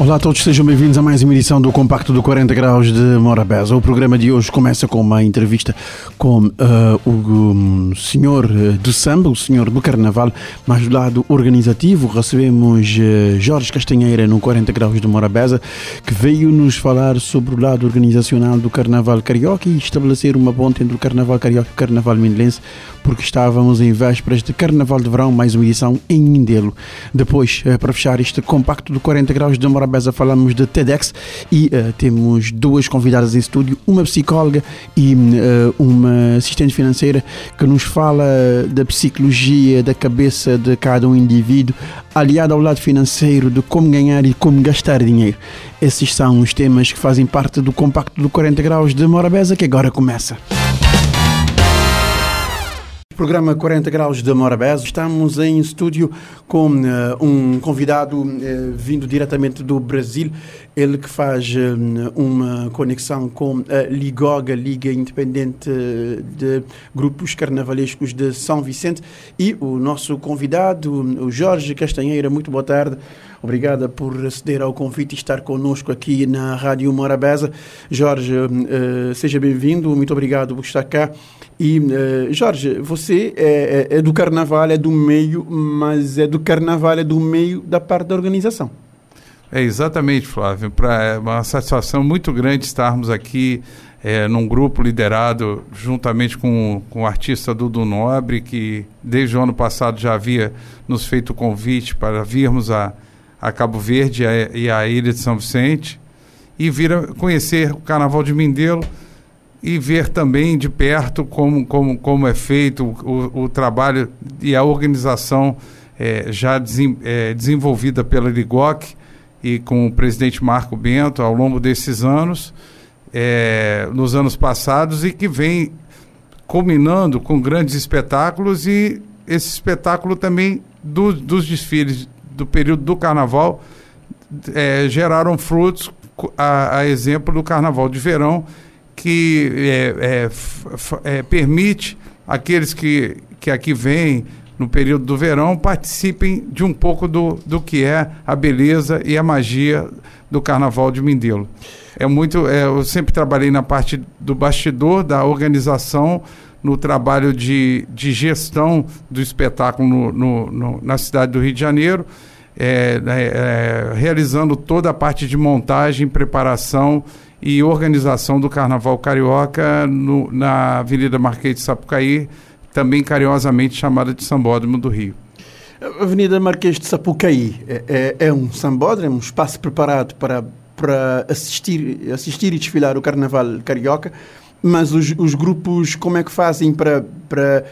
Olá a todos, sejam bem-vindos a mais uma edição do Compacto do 40 Graus de Morabeza. O programa de hoje começa com uma entrevista com uh, o um, senhor do samba, o senhor do carnaval, mas do lado organizativo recebemos uh, Jorge Castanheira no 40 Graus de Morabeza, que veio nos falar sobre o lado organizacional do carnaval carioca e estabelecer uma ponte entre o carnaval carioca e o carnaval mindelense, porque estávamos em vésperas de carnaval de verão, mais uma edição em Mindelo. Depois, uh, para fechar este Compacto do 40 Graus de Morabeza, Beza falamos de TEDx e uh, temos duas convidadas em estúdio, uma psicóloga e uh, uma assistente financeira que nos fala da psicologia da cabeça de cada um indivíduo, aliada ao lado financeiro de como ganhar e como gastar dinheiro. Esses são os temas que fazem parte do compacto do 40 graus de Morabeza que agora começa programa 40 Graus de Morabeza. Estamos em estúdio com uh, um convidado uh, vindo diretamente do Brasil. Ele que faz uh, uma conexão com a Ligoga, Liga Independente de Grupos Carnavalescos de São Vicente. E o nosso convidado, o Jorge Castanheira. Muito boa tarde. Obrigada por aceder ao convite e estar conosco aqui na Rádio Morabeza. Jorge, seja bem-vindo. Muito obrigado por estar cá. E, uh, Jorge, você é, é, é, do carnaval, é do meio, mas é do carnaval, é do meio da parte da organização. É exatamente, Flávio. Pra, é uma satisfação muito grande estarmos aqui é, num grupo liderado juntamente com, com o artista Dudu Nobre, que desde o ano passado já havia nos feito o convite para virmos a, a Cabo Verde e a, Ilha de São Vicente e vir a conhecer o Carnaval de Mindelo e ver também de perto como, como, como é feito o, o trabalho e a organização é, já desem, é, desenvolvida pela Ligoc e com o presidente Marco Bento ao longo desses anos, é, nos anos passados, e que vem culminando com grandes espetáculos e esse espetáculo também do, dos desfiles do período do carnaval é, geraram frutos a, a exemplo do carnaval de verão que é, é, é, permite aqueles que, que aqui vêm no período do verão participem de um pouco do, do que é a beleza e a magia do Carnaval de Mindelo. É muito, é, eu sempre trabalhei na parte do bastidor da organização, no trabalho de, de gestão do espetáculo no, no, no, na cidade do Rio de Janeiro, é, é, realizando toda a parte de montagem, preparação e organização do Carnaval Carioca no, na Avenida Marquês de Sapucaí, também carinhosamente chamada de Sambódromo do Rio. Avenida Marquês de Sapucaí é, é, é um sambódromo, um espaço preparado para, para assistir, assistir e desfilar o Carnaval Carioca, mas os, os grupos, como é que fazem para, para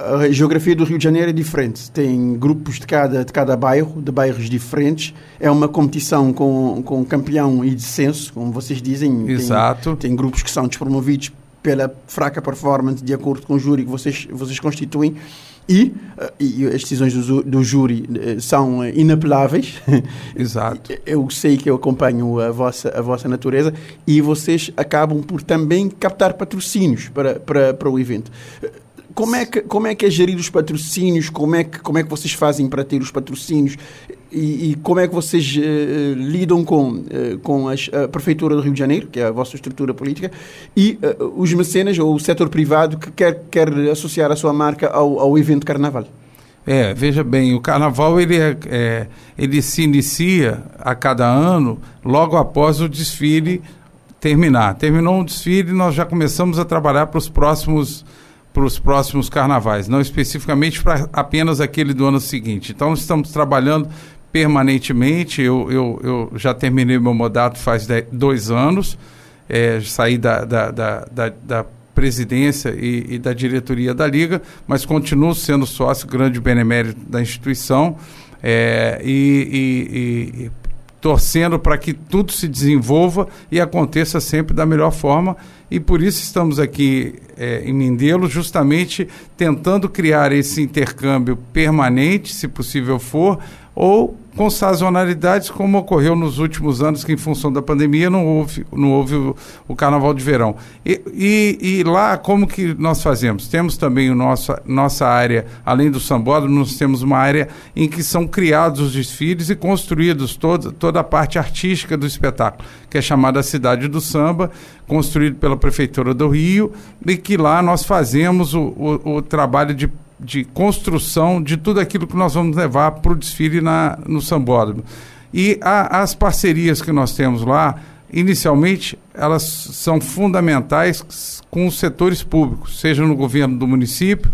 a geografia do Rio de Janeiro é diferente. Tem grupos de cada, de cada bairro, de bairros diferentes. É uma competição com, com campeão e descenso, como vocês dizem. Exato. Tem, tem grupos que são despromovidos pela fraca performance, de acordo com o júri que vocês, vocês constituem. E, eh, e as decisões do, do júri eh, são inapeláveis. Exato. Eu sei que eu acompanho a vossa, a vossa natureza e vocês acabam por também captar patrocínios para, para, para o evento. Como é, que, como é que é gerir os patrocínios? Como é que, como é que vocês fazem para ter os patrocínios? E, e como é que vocês uh, lidam com, uh, com as, a Prefeitura do Rio de Janeiro, que é a vossa estrutura política, e uh, os mecenas ou o setor privado que quer, quer associar a sua marca ao, ao evento Carnaval? É, veja bem, o Carnaval ele, é, é, ele se inicia a cada ano logo após o desfile terminar. Terminou o desfile, nós já começamos a trabalhar para os próximos para os próximos carnavais, não especificamente para apenas aquele do ano seguinte. Então, estamos trabalhando permanentemente. Eu, eu, eu já terminei meu mandato faz dez, dois anos, é, saí da, da, da, da, da presidência e, e, da diretoria da Liga, mas continuo sendo sócio grande benemérito da instituição é, e, e, e torcendo para que tudo se desenvolva e aconteça sempre da melhor forma. E por isso estamos aqui é, em Mindelo, justamente tentando criar esse intercâmbio permanente, se possível for, ou com sazonalidades, como ocorreu nos últimos anos, que em função da pandemia não houve, não houve o, o carnaval de verão. E, e, e, lá, como que nós fazemos? Temos também o nosso, nossa área, além do sambódromo, nós temos uma área em que são criados os desfiles e construídos toda, toda a parte artística do espetáculo, que é chamada Cidade do Samba, construído pela Prefeitura do Rio, e que lá nós fazemos o, o, o trabalho de de construção de tudo aquilo que nós vamos levar para o desfile na, no Sambódromo. E a, as parcerias que nós temos lá, inicialmente, elas são fundamentais com os setores públicos, seja no governo do município,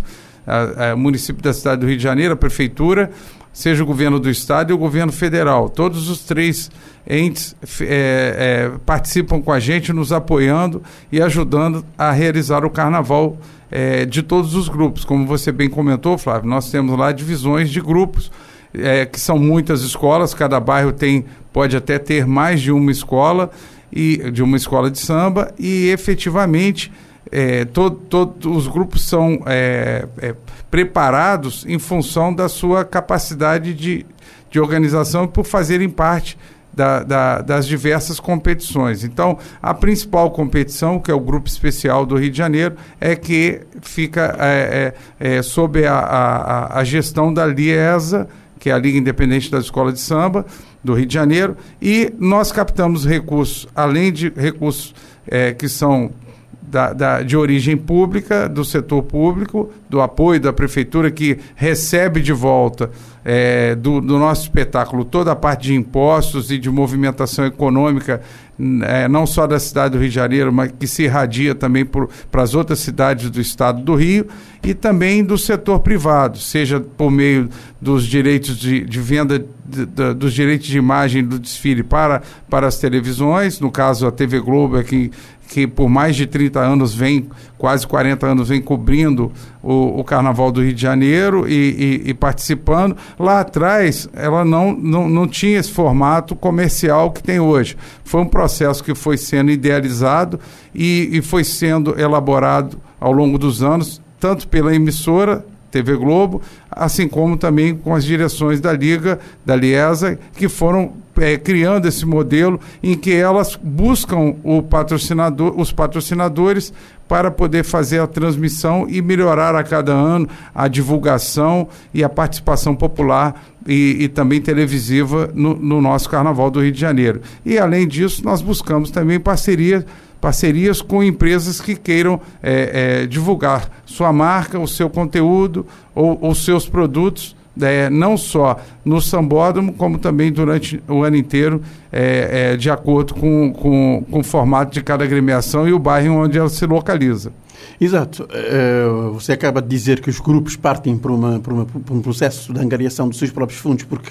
a, a município da cidade do Rio de Janeiro, a prefeitura, seja o governo do estado e o governo federal. Todos os três entes é, é, participam com a gente, nos apoiando e ajudando a realizar o carnaval é, de todos os grupos. Como você bem comentou, Flávio, nós temos lá divisões de grupos, é, que são muitas escolas, cada bairro tem, pode até ter mais de uma escola, e de uma escola de samba, e efetivamente é, todos todo, os grupos são é, é, preparados em função da sua capacidade de, de organização por fazerem parte da, da, das diversas competições. Então, a principal competição, que é o Grupo Especial do Rio de Janeiro, é que fica é, é, é, sob a, a, a gestão da Liesa, que é a Liga Independente da Escola de Samba do Rio de Janeiro, e nós captamos recursos, além de recursos é, que são da, da, de origem pública, do setor público, do apoio da prefeitura, que recebe de volta é, do, do, nosso espetáculo toda a parte de impostos e de movimentação econômica, é, não só da cidade do Rio de Janeiro, mas que se irradia também para as outras cidades do estado do Rio, e também do setor privado, seja por meio dos direitos de, de venda, de, de, dos direitos de imagem do desfile para, para as televisões, no caso a TV Globo quem que por mais de 30 anos vem, quase 40 anos, vem cobrindo o, o Carnaval do Rio de Janeiro e, e, e, participando. Lá atrás, ela não, não, não tinha esse formato comercial que tem hoje. Foi um processo que foi sendo idealizado e, e foi sendo elaborado ao longo dos anos, tanto pela emissora TV Globo, assim como também com as direções da Liga, da Liesa, que foram é, criando esse modelo em que elas buscam o patrocinador, os patrocinadores para poder fazer a transmissão e melhorar a cada ano a divulgação e a participação popular e, e também televisiva no, no nosso Carnaval do Rio de Janeiro. E além disso, nós buscamos também parcerias parcerias com empresas que queiram é, é, divulgar sua marca, o seu conteúdo ou os seus produtos, é, não só no sambódromo, como também durante o ano inteiro, é, é, de acordo com, com, com o formato de cada agremiação e o bairro onde ela se localiza. Exato. Uh, você acaba de dizer que os grupos partem para, uma, para, uma, para um processo de angariação dos seus próprios fundos, porque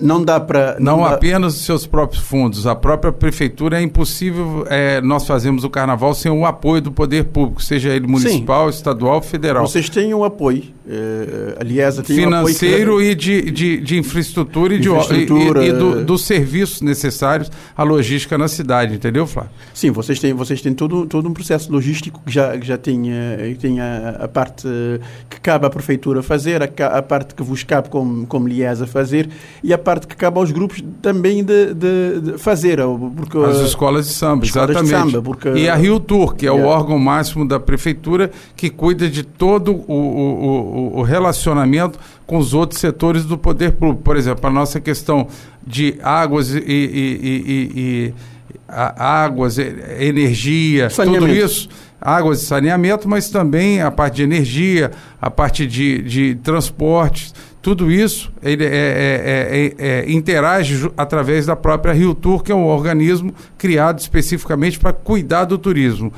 não dá para. Não, não dá... apenas os seus próprios fundos. A própria prefeitura é impossível é, nós fazermos o carnaval sem o apoio do poder público, seja ele municipal, Sim. estadual, federal. Vocês têm um apoio. Uh, aliás, tem financeiro um apoio que... e de, de, de, infraestrutura e, infraestrutura, de, e, e, e do, dos serviços necessários à logística na cidade, entendeu, Flávio? Sim, vocês têm, vocês têm todo, todo um processo logístico que já, que já tem tem, tem a, a, parte que cabe à Prefeitura fazer, a, a, parte que vos cabe como, como Liesa fazer e a parte que cabe aos grupos também de, de, de fazer. Porque, As escolas de samba, escolas exatamente. De samba, porque, e a Rio Tour, que é yeah. o órgão máximo da Prefeitura que cuida de todo o, o, o relacionamento com os outros setores do poder público. Por exemplo, a nossa questão de águas e, e, e, e águas, energia, tudo isso águas de saneamento, mas também a parte de energia, a parte de, de transportes, tudo isso ele é, é, é, interage através da própria Rio Tour, que é um organismo criado especificamente para cuidar do turismo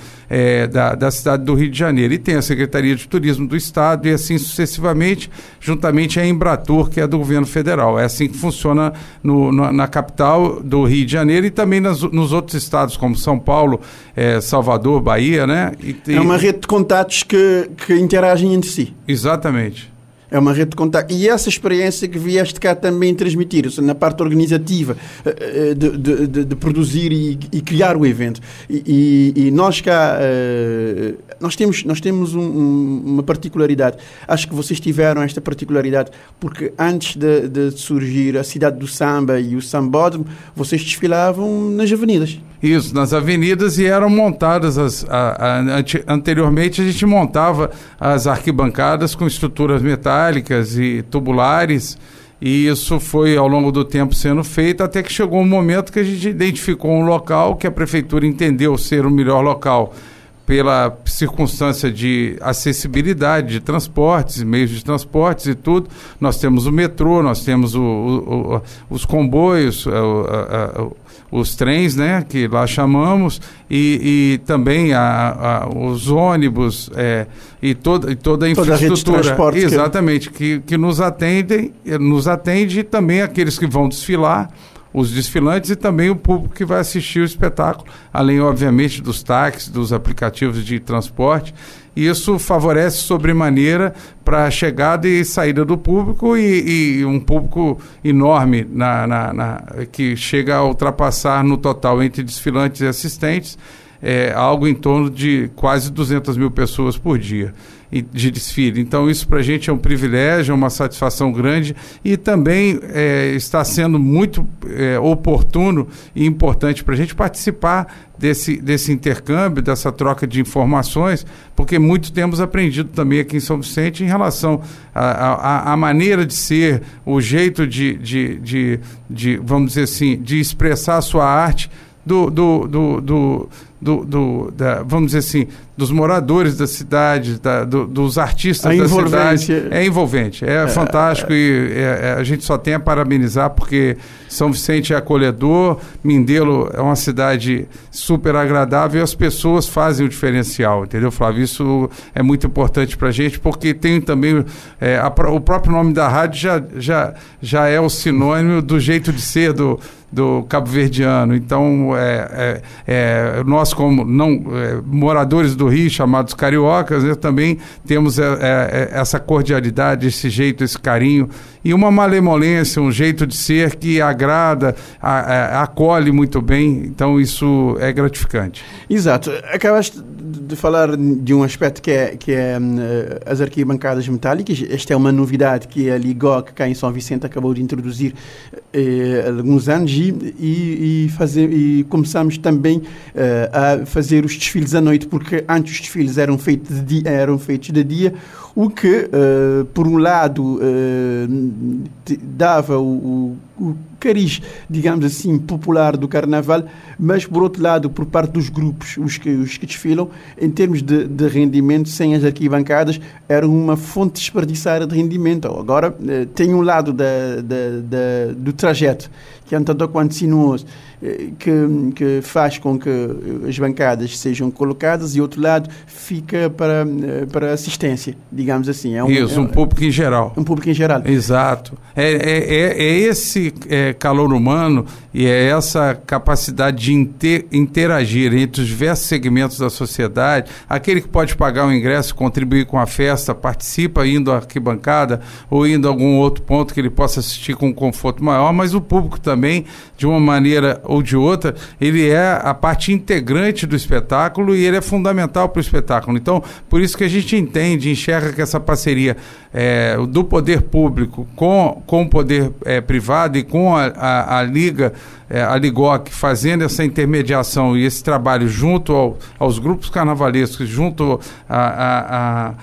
da, da cidade do Rio de Janeiro. E tem a Secretaria de Turismo do Estado e assim sucessivamente, juntamente a Embratur, que é do governo federal. É assim que funciona no, na capital do Rio de Janeiro e também nas, nos outros estados, como São Paulo, Salvador, Bahia, né? E, é uma rede de contatos que, que interagem entre si. Exatamente. é uma rede de contato. E essa experiência que vieste cá também transmitir, na parte organizativa, eh, eh, de, de, de, de produzir e, e, criar o evento. E, e, e nós cá, uh, nós temos, nós temos um, um, uma particularidade. Acho que vocês tiveram esta particularidade porque antes de, de surgir a cidade do samba e o sambódromo, vocês desfilavam nas avenidas. Isso, nas avenidas e eram montadas as, a, a, anteriormente a gente montava as arquibancadas com estruturas metálicas e tubulares e isso foi ao longo do tempo sendo feito até que chegou um momento que a gente identificou um local que a prefeitura entendeu ser o melhor local pela circunstância de acessibilidade de transportes, meios de transportes e tudo. Nós temos o metrô, nós temos o, o, o, os comboios, o, os trens, né, que lá chamamos, e, e também a, a, os ônibus é, e, toda, e toda a infraestrutura. Toda a exatamente, que, que nos atendem, nos atende e também aqueles que vão desfilar os desfilantes e também o público que vai assistir o espetáculo, além, obviamente, dos táxis, dos aplicativos de transporte. E isso favorece sobremaneira para a chegada e saída do público e, e um público enorme na, na, na, que chega a ultrapassar no total entre desfilantes e assistentes é, algo em torno de quase 200 mil pessoas por dia de desfile. Então, isso para a gente é um privilégio, é uma satisfação grande e também é, está sendo muito é, oportuno e importante para a gente participar desse, desse intercâmbio, dessa troca de informações, porque muito temos aprendido também aqui em São Vicente em relação à maneira de ser, o jeito de, de, de, de, vamos dizer assim, de expressar a sua arte do, do, do, do do, do da, vamos dizer assim, dos moradores da cidade, da, do, dos artistas a da cidade. É envolvente, é, é fantástico é, e é, é, a gente só tem a parabenizar porque São Vicente é acolhedor, Mindelo é uma cidade super agradável e as pessoas fazem o diferencial, entendeu, Flávio? Isso é muito importante para a gente porque tem também é, a, o próprio nome da rádio já, já, já é o sinônimo do jeito de ser do, do cabo-verdiano. Então, é, é, é, nós como não é, moradores do Rio, chamados cariocas, né, também temos é, é, essa cordialidade, esse jeito, esse carinho e uma malemolência, um jeito de ser que agrada, a, a, acolhe muito bem. Então isso é gratificante. Exato. Acabaste de falar de um aspecto que é, que é hum, as arquibancadas metálicas. Esta é uma novidade que a Ligoc, cá em São Vicente, acabou de introduzir eh, há alguns anos e, e, fazer, e começamos também eh, a fazer os desfiles à noite, porque antes os desfiles eram feitos de dia, eram feitos de dia o que, uh, por um lado, uh, dava o, o, cariz, digamos assim, popular do carnaval, mas, por outro lado, por parte dos grupos, os que, os que desfilam, em termos de, de rendimento, sem as arquibancadas, era uma fonte desperdiçada de rendimento. Agora, uh, tem um lado da, da, da, do trajeto, que é um tanto quanto sinuoso, que, que faz com que as bancadas sejam colocadas e, outro lado, fica para, para assistência, digamos assim. É um, Isso, é um, um público em geral. Um público em geral. Exato. É, é, é, é esse é, calor humano e é essa capacidade de inter, interagir entre os diversos segmentos da sociedade. Aquele que pode pagar o ingresso, contribuir com a festa, participa indo à arquibancada ou indo a algum outro ponto que ele possa assistir com um conforto maior, mas o público também, de uma maneira ou de outra, ele é a parte integrante do espetáculo e ele é fundamental para o espetáculo. Então, por isso que a gente entende, enxerga que essa parceria é, do poder público com, com o poder é, privado e com a, a, a Liga, é, a Ligoc, fazendo essa intermediação e esse trabalho junto ao, aos grupos carnavalescos, junto a, a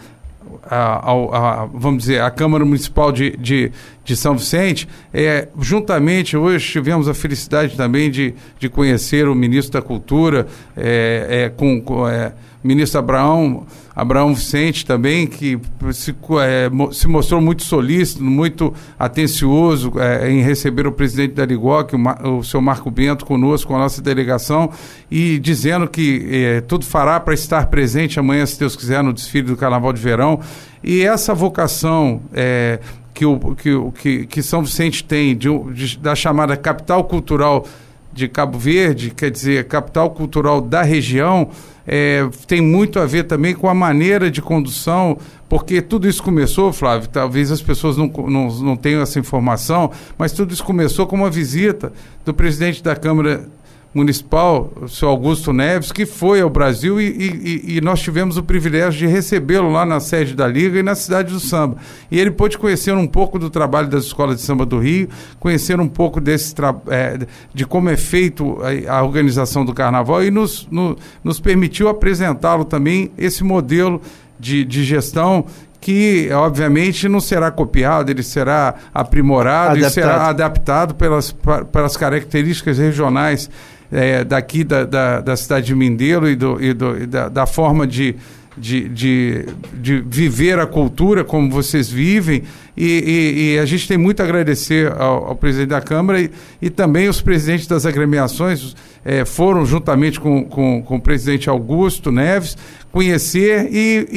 a, a, vamos dizer, a Câmara Municipal de, de, de, São Vicente, é, juntamente, hoje tivemos a felicidade também de, de conhecer o ministro da Cultura, é, é, com, com é, ministro Abraão, Abraão Vicente também, que se, é, se mostrou muito solícito, muito atencioso é, em receber o presidente da Ligoc, o, o seu Marco Bento, conosco, com a nossa delegação, e dizendo que é, tudo fará para estar presente amanhã, se Deus quiser, no desfile do Carnaval de Verão. E essa vocação é, que, que, que, que São Vicente tem de, de, da chamada capital cultural de Cabo Verde, quer dizer, capital cultural da região, é, tem muito a ver também com a maneira de condução porque tudo isso começou, Flávio, talvez as pessoas não, não, não tenham essa informação, mas tudo isso começou com uma visita do presidente da Câmara municipal, o senhor Augusto Neves, que foi ao Brasil e, e, e nós tivemos o privilégio de recebê-lo lá na sede da Liga e na cidade do samba. E ele pôde conhecer um pouco do trabalho das escolas de samba do Rio, conhecer um pouco desse é, de como é feito a, a organização do carnaval e nos, no, nos permitiu apresentá-lo também esse modelo de, de gestão que obviamente não será copiado, ele será aprimorado adaptado. e será adaptado pelas, pelas características regionais é, daqui da, da, da, cidade de Mindelo e, do, e, do, e da, da, forma de, de, de, de, viver a cultura como vocês vivem. E, e, e a gente tem muito a agradecer ao, ao presidente da Câmara e, e, também os presidentes das agremiações é, foram, juntamente com, com, com, o presidente Augusto Neves, conhecer e,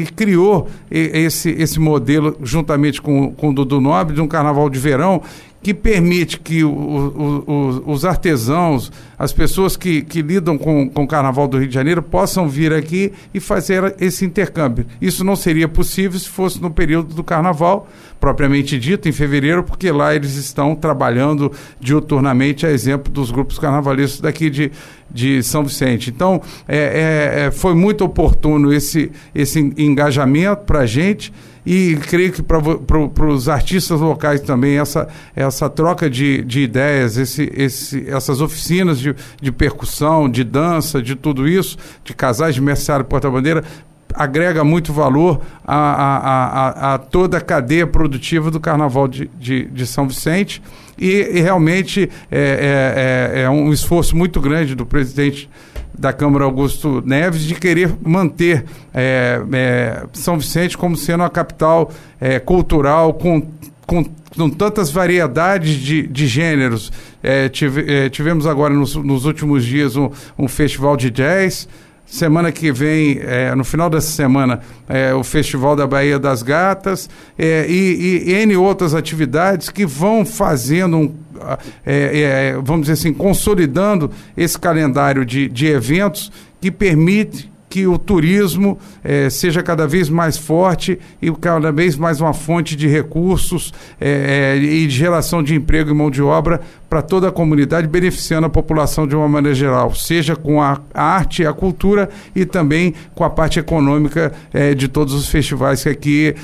e criou esse, esse modelo, juntamente com, com o Dudu Nobre, de um carnaval de verão que permite que o, o, o, os artesãos, as pessoas que, que lidam com, com o Carnaval do Rio de Janeiro possam vir aqui e fazer esse intercâmbio. Isso não seria possível se fosse no período do Carnaval, propriamente dito, em fevereiro, porque lá eles estão trabalhando diuturnamente, a exemplo dos grupos carnavalescos daqui de, de São Vicente. Então, é, é, é foi muito oportuno esse, esse engajamento para a gente e creio que para os artistas locais também essa, essa troca de, de ideias, esse, esse, essas oficinas de, de percussão, de dança, de tudo isso, de casais de merceário porta-bandeira, agrega muito valor a, a, a, a, toda a cadeia produtiva do Carnaval de, de, de São Vicente e, e realmente é, é, é, é um esforço muito grande do presidente da Câmara Augusto Neves de querer manter é, é, São Vicente como sendo a capital é, cultural com, com, com, tantas variedades de, de gêneros. É, tive, é, tivemos agora nos, nos últimos dias um, um festival de jazz. Semana que vem, é, no final dessa semana, é, o Festival da Bahia das Gatas é, e, e, N outras atividades que vão fazendo um, é, é, vamos dizer assim, consolidando esse calendário de, de eventos que permite que o turismo eh, seja cada vez mais forte e cada vez mais uma fonte de recursos eh, e de geração de emprego e mão de obra para toda a comunidade, beneficiando a população de uma maneira geral, seja com a arte e a cultura e também com a parte econômica eh, de todos os festivais que aqui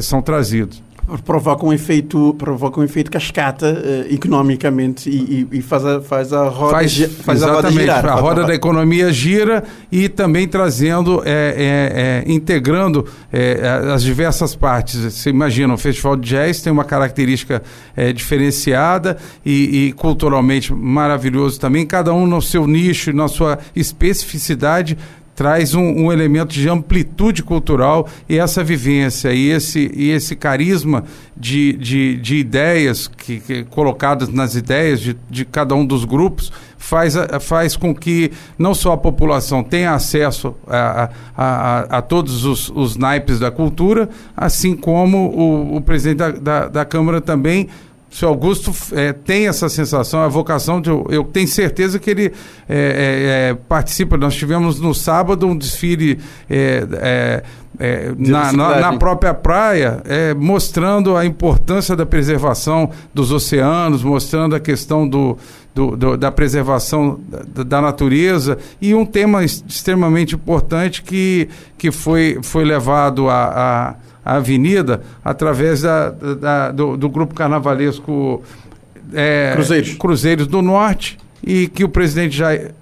são trazidos provoca um efeito provoca um efeito cascata uh, economicamente e, e, e, faz a faz a roda faz, faz a roda girar. a roda da economia gira e também trazendo é, é, é, integrando é, as diversas partes. Você imagina o festival de jazz tem uma característica é, diferenciada e, e, culturalmente maravilhoso também cada um no seu nicho na sua especificidade traz um, um, elemento de amplitude cultural e essa vivência e esse, e esse carisma de, de, de ideias que, que, colocadas nas ideias de, de cada um dos grupos faz, faz com que não só a população tenha acesso a, a, a, a todos os, os naipes da cultura, assim como o, o presidente da, da, da Câmara também senhor Augusto é, tem essa sensação, a vocação de. Eu tenho certeza que ele é, é, é participa. Nós tivemos no sábado um desfile é, é, na, na, na, própria praia, mostrando a importância da preservação dos oceanos, mostrando a questão do, do, do da preservação da, da, natureza e um tema extremamente importante que, que foi, foi levado a, a a avenida através da, da do, do, grupo carnavalesco é, Cruzeiros. Cruzeiros do Norte e que o presidente Jair,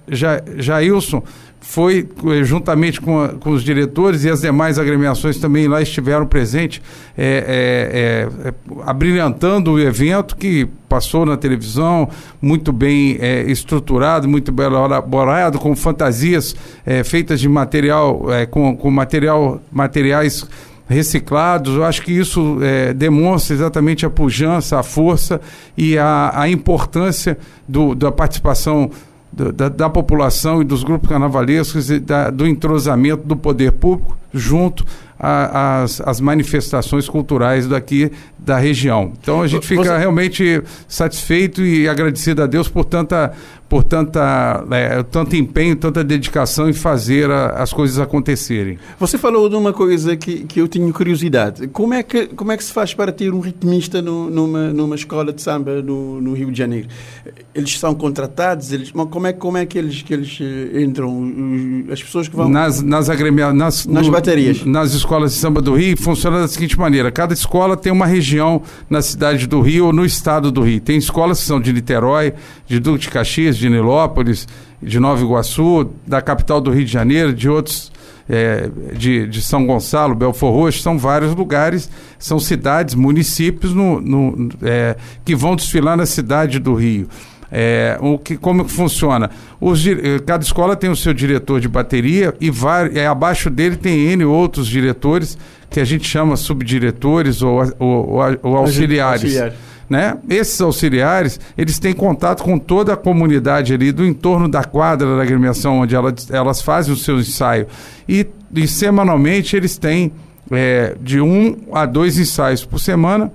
Jailson foi, eh, juntamente com, a, com, os diretores e as demais agremiações também lá estiveram presentes, é, é, é, abrilhantando o evento que passou na televisão, muito bem é, estruturado, muito bem elaborado, com fantasias é, feitas de material, é, com, com material, materiais reciclados. Eu acho que isso é, demonstra exatamente a pujança, a força e a, a importância do, da participação da, da, população e dos grupos carnavalescos e da, do entrosamento do poder público junto às, às manifestações culturais daqui da região. Então a gente fica Você... realmente satisfeito e agradecido a Deus por tanta por tanta, é, tanto empenho, tanta dedicação em fazer a, as coisas acontecerem. Você falou de uma coisa que, que eu tinha curiosidade. Como é que, como é que se faz para ter um ritmista no, numa, numa escola de samba no, no Rio de Janeiro? Eles são contratados? Eles, como, é, como é que eles, que eles eh, entram? As pessoas que vão... Nas, nas, agremia, nas, nas no, baterias? Nas escolas de samba do Rio, funciona da seguinte maneira. Cada escola tem uma região na cidade do Rio ou no estado do Rio. Tem escolas que são de Niterói, de Duque de Caxias, de Nilópolis, de Nova Iguaçu, da capital do Rio de Janeiro, de outros, é, de, de São Gonçalo, Belfor Roxo, são vários lugares, são cidades, municípios no, no é, que vão desfilar na cidade do Rio. É, o que, como que funciona? Os, eh, cada escola tem o seu diretor de bateria e vai, é, abaixo dele tem N outros diretores que a gente chama subdiretores ou, ou, ou, ou auxiliares. Auxiliar. Né? Esses auxiliares, eles têm contato com toda a comunidade ali do entorno da quadra da agremiação, onde elas, elas fazem o seu ensaio. E, e semanalmente eles têm é, de um a dois ensaios por semana.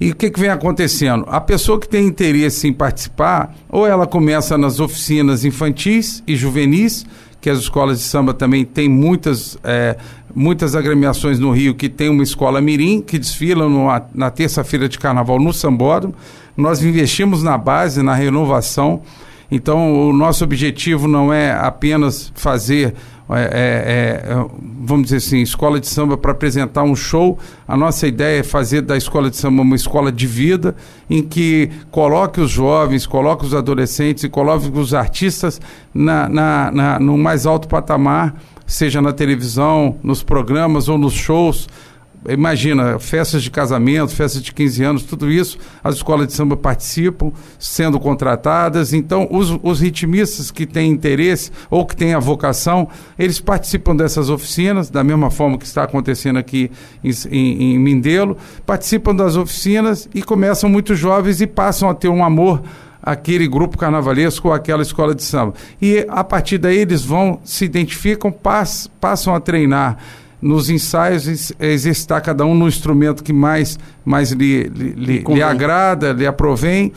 E o que, que, vem acontecendo? A pessoa que tem interesse em participar, ou ela começa nas oficinas infantis e juvenis, que as escolas de samba também têm muitas, é, muitas agremiações no Rio que tem uma escola mirim, que desfila no, na terça-feira de carnaval no Sambódromo. Nós investimos na base, na renovação. Então, o nosso objetivo não é apenas fazer é, é, é, vamos dizer assim, escola de samba para apresentar um show. A nossa ideia é fazer da escola de samba uma escola de vida, em que coloque os jovens, coloque os adolescentes e coloque os artistas na, na, na no mais alto patamar, seja na televisão, nos programas ou nos shows imagina, festas de casamento, festas de 15 anos, tudo isso, as escolas de samba participam, sendo contratadas. Então, os, os ritmistas que têm interesse ou que têm a vocação, eles participam dessas oficinas, da mesma forma que está acontecendo aqui em, em, Mindelo, participam das oficinas e começam muito jovens e passam a ter um amor aquele grupo carnavalesco ou aquela escola de samba. E a partir daí eles vão, se identificam, pass, passam a treinar nos ensaios exercitar cada um no instrumento que mais, mais lhe, lhe, lhe agrada, lhe aprovém.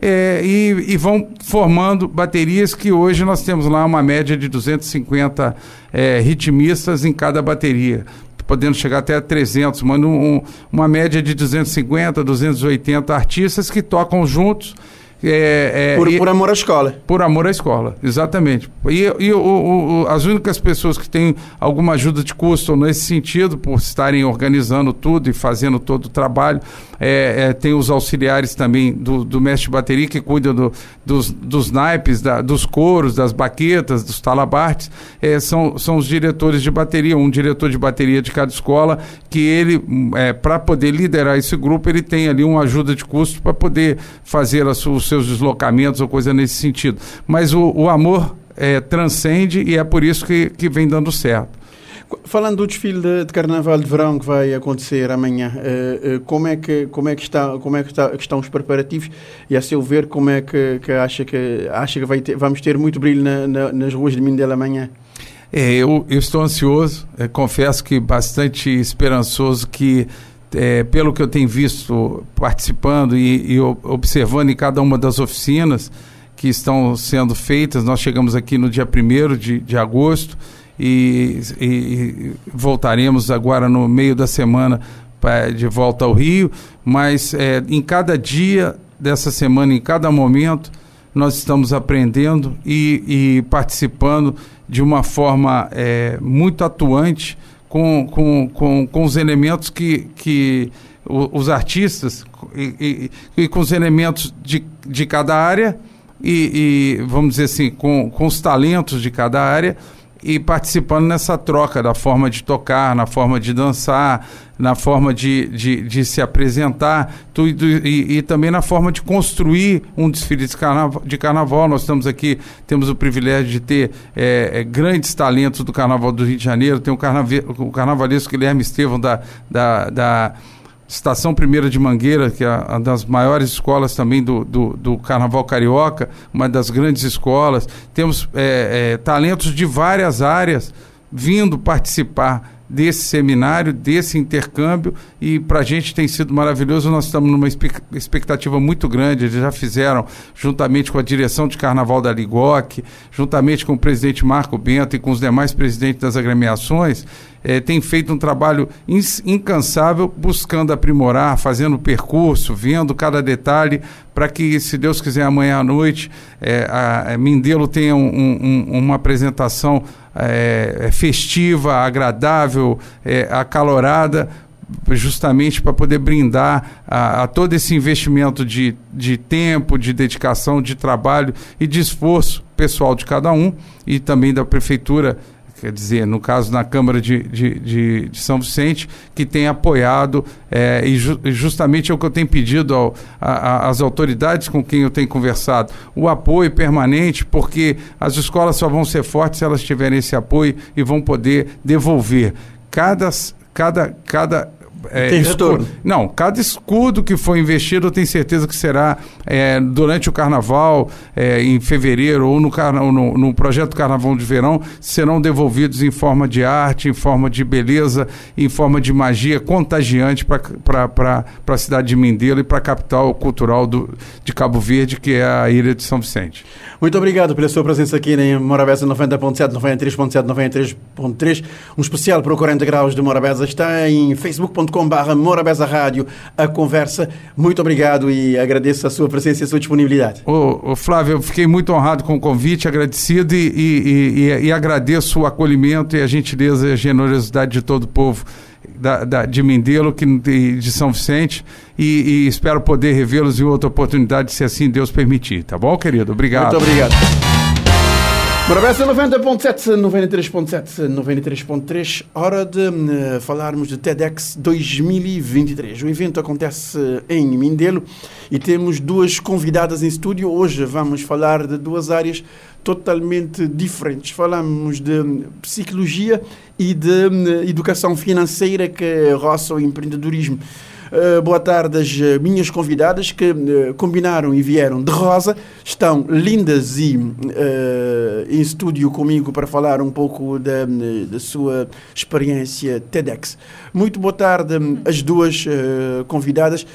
É, e, e, vão formando baterias que hoje nós temos lá uma média de 250 é, ritmistas em cada bateria, podendo chegar até 300, mas um, uma média de 250, 280 artistas que tocam juntos é, é, por, e, por, amor à escola. Por amor à escola, exatamente. E, e o, o, as únicas pessoas que têm alguma ajuda de custo nesse sentido, por estarem organizando tudo e fazendo todo o trabalho, é, é, tem os auxiliares também do, do mestre de bateria que cuida do, dos, dos naipes, da, dos coros, das baquetas, dos talabartes. É, são, são os diretores de bateria, um diretor de bateria de cada escola, que ele, é, para poder liderar esse grupo, ele tem ali uma ajuda de custo para poder fazer as, os seus deslocamentos ou coisa nesse sentido. Mas o, o amor é, transcende e é por isso que, que vem dando certo. Falando do desfile de, de, Carnaval de Verão que vai acontecer amanhã, uh, uh, como é que como é que está como é que, está, que estão os preparativos e a seu ver como é que, que acha que acha que vai ter, vamos ter muito brilho na, na, nas ruas de Mindelo amanhã? É, eu, eu estou ansioso, é, confesso que bastante esperançoso que é, pelo que eu tenho visto participando e, e, observando em cada uma das oficinas que estão sendo feitas, nós chegamos aqui no dia 1 de, de agosto e, e, voltaremos agora no meio da semana de volta ao Rio, mas é, em cada dia dessa semana, em cada momento, nós estamos aprendendo e, e participando de uma forma é, muito atuante com, com, com, com os elementos que, que os artistas e, e, e, com os elementos de, de cada área e, e, vamos dizer assim, com, com os talentos de cada área e participando nessa troca da forma de tocar, na forma de dançar, na forma de, de, de se apresentar tudo, e, e, também na forma de construir um desfile de carnaval, de carnaval. Nós estamos aqui, temos o privilégio de ter é, é, grandes talentos do Carnaval do Rio de Janeiro, tem o, carnaval, o carnavalesco Guilherme Estevam da, da, da Estação Primeira de Mangueira, que é uma das maiores escolas também do, do, do Carnaval Carioca, uma das grandes escolas. Temos é, é, talentos de várias áreas vindo participar desse seminário, desse intercâmbio, e para a gente tem sido maravilhoso. Nós estamos numa expectativa muito grande. Eles já fizeram, juntamente com a direção de Carnaval da Ligoc, juntamente com o presidente Marco Bento e com os demais presidentes das agremiações, é, tem feito um trabalho incansável buscando aprimorar, fazendo o percurso, vendo cada detalhe, para que, se Deus quiser, amanhã à noite, é, a, a Mindelo tenha um, um, uma apresentação é, festiva, agradável, acalorada, justamente para poder brindar a, a, todo esse investimento de, de tempo, de dedicação, de trabalho e de esforço pessoal de cada um e também da prefeitura quer dizer, no caso na Câmara de, de, de, de São Vicente, que tem apoiado, é, e, ju, justamente é o que eu tenho pedido ao, a, a, às autoridades com quem eu tenho conversado, o apoio permanente, porque as escolas só vão ser fortes se elas tiverem esse apoio e vão poder devolver. Cada, cada, cada é, Tem retorno. Não, cada escudo que foi investido, eu tenho certeza que será é, durante o carnaval, é, em fevereiro, ou no, no, no projeto Carnaval de Verão, serão devolvidos em forma de arte, em forma de beleza, em forma de magia contagiante para a cidade de Mindelo e para a capital cultural do, de Cabo Verde, que é a ilha de São Vicente. Muito obrigado pela sua presença aqui em Morabeza 90.7, 93.7, 93.3. Um especial para o 40 Graus de Morabeza está em facebook.com.br Morabeza Rádio, a conversa. Muito obrigado e agradeço a sua presença e a sua disponibilidade. Ô, ô Flávio, eu fiquei muito honrado com o convite, agradecido e, e, e, e agradeço o acolhimento e a gentileza e a generosidade de todo o povo da, da, de Mindelo, que, de São Vicente, e, e espero poder revê-los em outra oportunidade, se assim Deus permitir. Tá bom, querido? Obrigado. Muito obrigado. Morabeza 90.7, 93.7, 93.3, hora de uh, falarmos de TEDx 2023. O evento acontece em Mindelo e temos duas convidadas em estúdio. Hoje vamos falar de duas áreas totalmente diferentes. Falamos de psicologia e de uh, educação financeira que roça o empreendedorismo. Uh, boa tarde às minhas convidadas que uh, combinaram e vieram de rosa. Estão lindas e uh, em estúdio comigo para falar um pouco da, da sua experiência TEDx. Muito boa tarde às duas convidadas.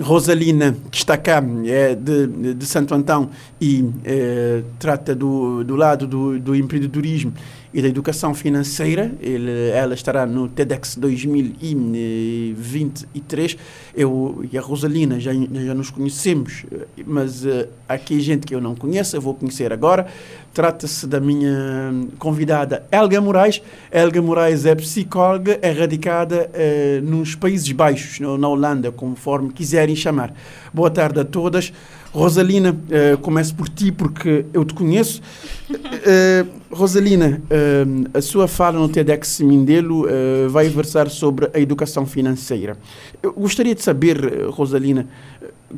Rosalina, que está cá, é de, de Santo Antão e é, trata do, do lado do, do empreendedorismo e da educação financeira. Ele, ela estará no TEDx 2023. Eu e a Rosalina já, já nos conhecemos, mas uh, aqui gente que eu não conheço, eu vou conhecer agora. Trata-se da minha convidada Elga Moraes. Elga Moraes é psicóloga, é radicada uh, nos Países Baixos, no, na Holanda, conforme quiserem chamar. Boa tarde a todas. Rosalina, uh, começo por ti porque eu te conheço. Uh, Rosalina, uh, a sua fala no TEDx Mindelo vai versar sobre a educação financeira. Eu gostaria de saber, Rosalina,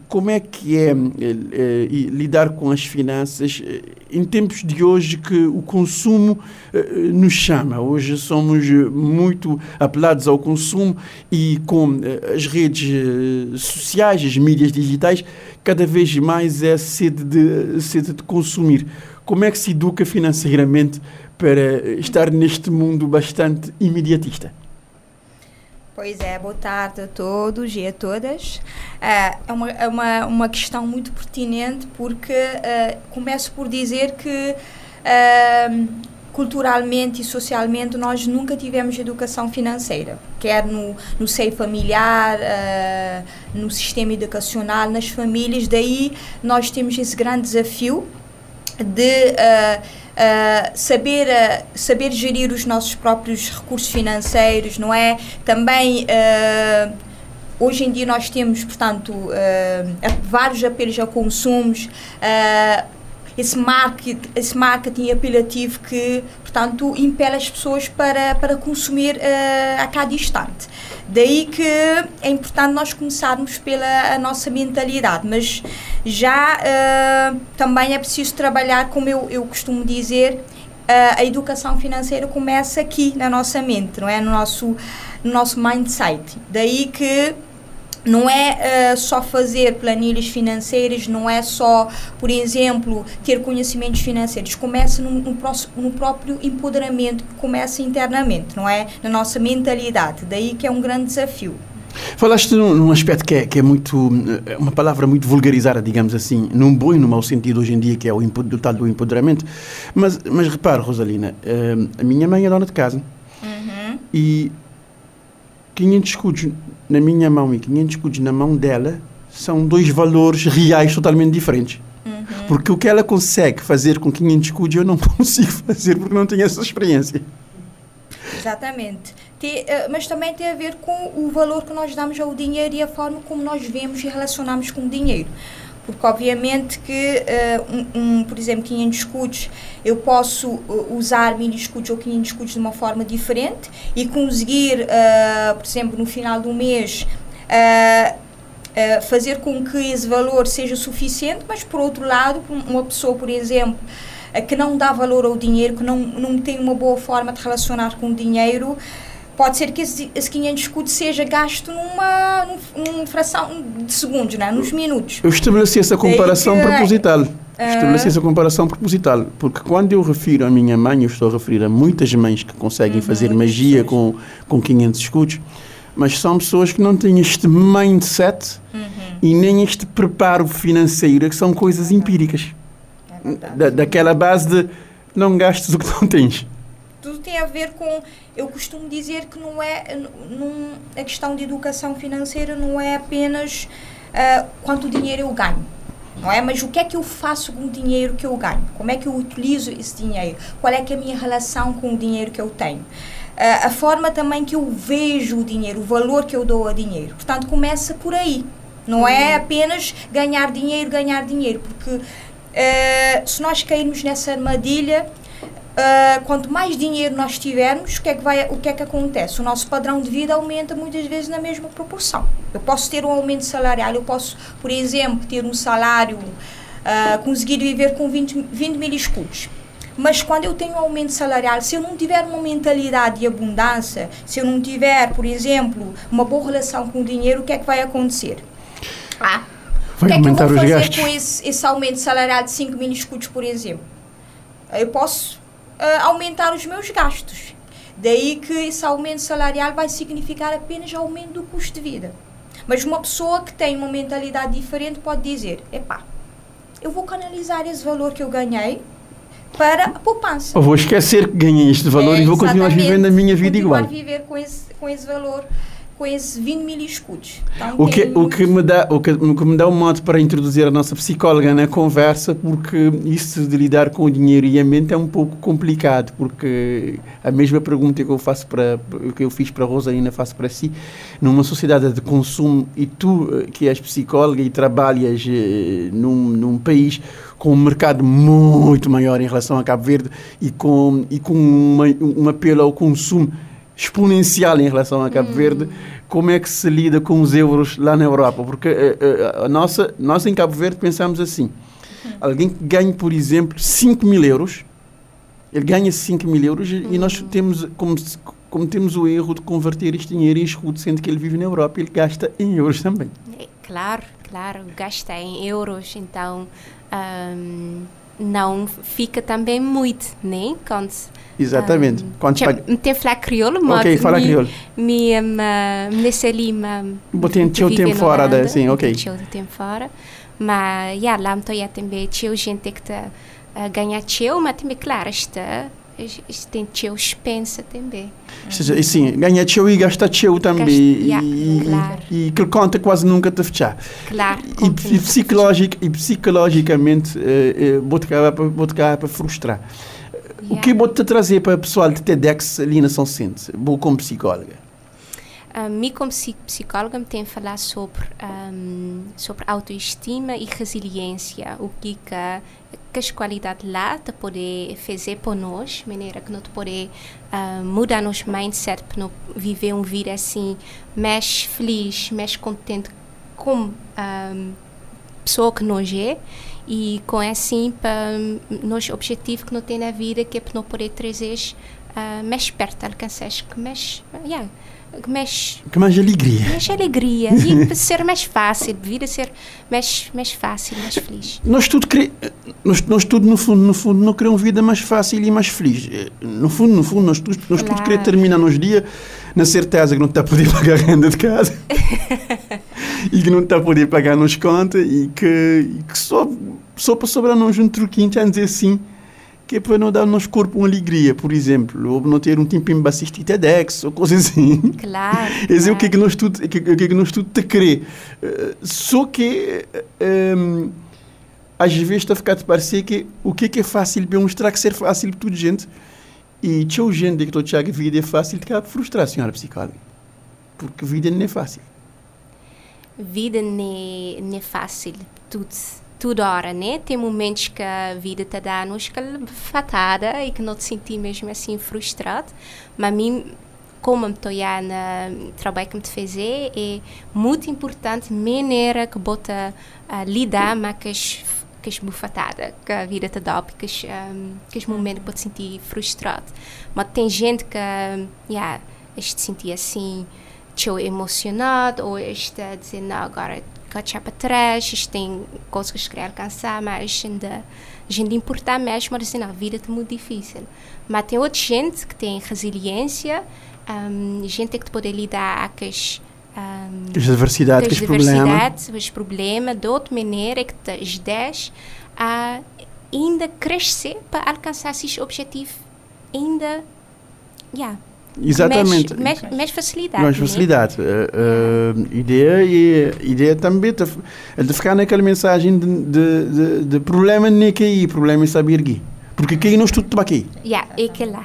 como é que é, é, é, lidar com as finanças eh, em tempos de hoje que o consumo nos chama? Hoje somos muito apelados ao consumo e com as redes sociais, as mídias digitais, cada vez mais é sede de, sede de consumir. Como é que se educa financeiramente para estar neste mundo bastante imediatista? Pois é, boa tarde a todos e a todas. Uh, é uma, é uma, uma questão muito pertinente porque uh, começo por dizer que uh, culturalmente e socialmente nós nunca tivemos educação financeira, quer no, no seio familiar, no sistema educacional, nas famílias. Daí nós temos esse grande desafio de saber, uh, saber gerir os nossos próprios recursos financeiros, não é? Também. Uh, hoje em dia nós temos, portanto, vários apelos a consumos, esse, market, esse marketing apelativo que, portanto, impele as pessoas para, para consumir uh, a cada instante. Daí que é importante nós começarmos pela nossa mentalidade, mas já uh, também é preciso trabalhar, como eu, eu costumo dizer, uh, a educação financeira começa aqui na nossa mente, não é? No nosso, no nosso mindset. Daí que não é uh, só fazer planilhas financeiras, não é só, por exemplo, ter conhecimentos financeiros. Começa no, no, no, próprio empoderamento, começa internamente, não é? Na nossa mentalidade. Daí que é um grande desafio. Falaste num, num aspecto que é, que é muito, eh, uma palavra muito vulgarizada, digamos assim, num bom e no mau sentido hoje em dia, que é o do tal do empoderamento. Mas, mas repare, Rosalina, uh, a minha mãe é dona de casa uhum. e 500 escudos na minha mão e 500 escudos na mão dela são dois valores reais totalmente diferentes. Uhum. Porque o que ela consegue fazer com 500 escudos eu não consigo fazer porque não tenho essa experiência. Exatamente. Tem, eh, mas também tem a ver com o valor que nós damos ao dinheiro e a forma como nós vemos e relacionamos com o dinheiro porque obviamente que, uh, um, um, por exemplo, 500 escudos, eu posso uh, usar mini escudos ou 500 escudos de uma forma diferente e conseguir, uh, por exemplo, no final do mês, fazer com que esse valor seja suficiente, mas por outro lado, uma pessoa, por exemplo, que não dá valor ao dinheiro, que não, não tem uma boa forma de relacionar com o dinheiro, pode ser que esse, esse 500 escudos seja gasto numa, fração de segundos, né? nos minutos. Eu estabeleci essa comparação que, proposital. Uh, estabeleci essa comparação proposital, porque quando eu refiro à minha mãe, eu estou a referir a muitas mães que conseguem uhum, fazer magia com, com 500 escudos, mas são pessoas que não têm este mindset uhum. e nem este preparo financeiro, que são coisas empíricas. É da, daquela base de não gastes o que não tens tudo tem a ver com. Eu costumo dizer que não é. Num, a questão de educação financeira não é apenas uh, quanto dinheiro eu ganho. Não é? Mas o que é que eu faço com o dinheiro que eu ganho? Como é que eu utilizo esse dinheiro? Qual é que é a minha relação com o dinheiro que eu tenho? Uh, a forma também que eu vejo o dinheiro, o valor que eu dou ao dinheiro. Portanto, começa por aí. Não é uhum. apenas ganhar dinheiro, ganhar dinheiro. Porque uh, se nós cairmos nessa armadilha, Uh, quanto mais dinheiro nós tivermos, o que, é que vai, o que é que acontece? O nosso padrão de vida aumenta muitas vezes na mesma proporção. Eu posso ter um aumento salarial, eu posso, por exemplo, ter um salário, uh, conseguir viver com 20, 20 mil escudos. Mas quando eu tenho um aumento salarial, se eu não tiver uma mentalidade de abundância, se eu não tiver, por exemplo, uma boa relação com o dinheiro, o que é que vai acontecer? Ah, vai o que é que eu vou fazer gastos. com esse, esse aumento salarial de 5 mil escudos, por exemplo? Eu posso uh, aumentar os meus gastos. Daí que esse aumento salarial vai significar apenas aumento do custo de vida. Mas uma pessoa que tem uma mentalidade diferente pode dizer: epá, eu vou canalizar esse valor que eu ganhei para a poupança. Eu vou esquecer que ganhei este valor é, e vou continuar vivendo a minha vida igual. viver com esse, com esse valor com esses 20 mil escudos. Então, o, que, o, que me dá, o, que, o que me dá um modo para introduzir a nossa psicóloga na conversa, porque isso de lidar com o dinheiro e a mente é um pouco complicado, porque a mesma pergunta que eu faço para que eu fiz para a Rosalina faço para si, numa sociedade de consumo e tu que és psicóloga e trabalhas eh, num, num país com um mercado muito maior em relação a Cabo Verde e com, e com uma, um apelo ao consumo exponencial em relação a Cabo hum. Verde. Como é que se lida com os euros lá na Europa? Porque a, eh, a, nossa, nós em Cabo Verde pensamos assim: uhum. alguém que ganha, por exemplo, 5 mil euros, ele ganha 5 mil euros e nós hum. temos como, como temos o erro de converter este dinheiro em escudo, sendo que ele vive na Europa, ele gasta em euros também. É, claro, claro, gasta em euros, então. Um não fica também muito, né? Quando, Exatamente. Um, Quando paga... Tem falar crioulo, mas... Ok, fala crioulo. Me, me, me nesse ali, me... Botei um tempo fora, da, sim, ok. Tio tempo fora. Mas, já, lá estou também, tio gente que está a ganhar tio, mas também, claro, está tem teu pensa também. Seja, sim, ganha teu e gasta teu também. Gasta, e, claro. e, e que conta quase nunca te fechar. Claro. E, e, psicológico, e psicologicamente, uh, uh, vou para frustrar. Yeah. O que vou te trazer para o pessoal de TEDx ali na São Vicente, vou como psicóloga? A mim, como psicóloga, me tem falar sobre, um, sobre autoestima e resiliência. O que, que qualidades lá te poder fazer por nós, maneira que nós poder uh, mudar nosso mindset para viver uma vida assim mais feliz, mais contente com a um, pessoa que nós é. E com assim para nosso objetivo que nós temos na vida que é para poder trazer uh, mais perto, alcançar mais, yeah, mais Que mais alegria. mais alegria e para ser mais fácil, a vida ser mais, mais fácil, mais feliz. Nós tudo, quere... nós, nós tudo no fundo, no fundo, não queremos vida mais fácil e mais feliz. Eh, No fundo, no fundo, nós, tudo- nós tudo queremos terminar nos dias na certeza que não está a poder pagar a renda de casa e que não está a poder pagar nos contas e que, e que só, só para sobrar nós um truquinho, já dizer assim, que é para não dar ao nosso corpo uma alegria, por exemplo, ou não ter um tempinho para assistir TEDx ou coisa assim. Claro. Esse é o que é claro. que nós tudo, o que, o que é que nós tudo te querer. Eh, só que ehm, às vezes está a ficar de parecer que o que é que é fácil para mostrar que ser fácil para toda gente e tinha gente que estou a vida é fácil cá frustrar a senhora psicóloga. Porque vida não é fácil. vida não não é fácil, tudo, toda hora, né? Tem momentos que a vida te dá nos aquela fatada e que não te senti mesmo assim frustrado, mas a mim, como estou já no trabalho que me fazer, é muito importante maneira que bota a lidar com as que as bufatadas que a vida te dá, porque as, um, que os momentos que pode sentir frustrado. Mas tem gente que, yeah, este sentir assim, teu emocionado ou está não agora cachar para trás tem coisas que se querer alcançar mas a gente, a gente importar mesmo mas assim, a vida é muito difícil mas tem outra gente que tem resiliência um, gente que pode lidar com as um, As adversidades, com as os problemas. os problemas de outra maneira que te ajuda a ainda crescer para alcançar esses objetivos ainda yeah, Exatamente. mais, mais, mais facilidade Mais né? facilidade. A ideia é a ideia também de, é de ficar naquela mensagem de, de, de, problema nem cair, problema é saber guiar. Porque cair nós tudo está aqui. Yeah, é que lá.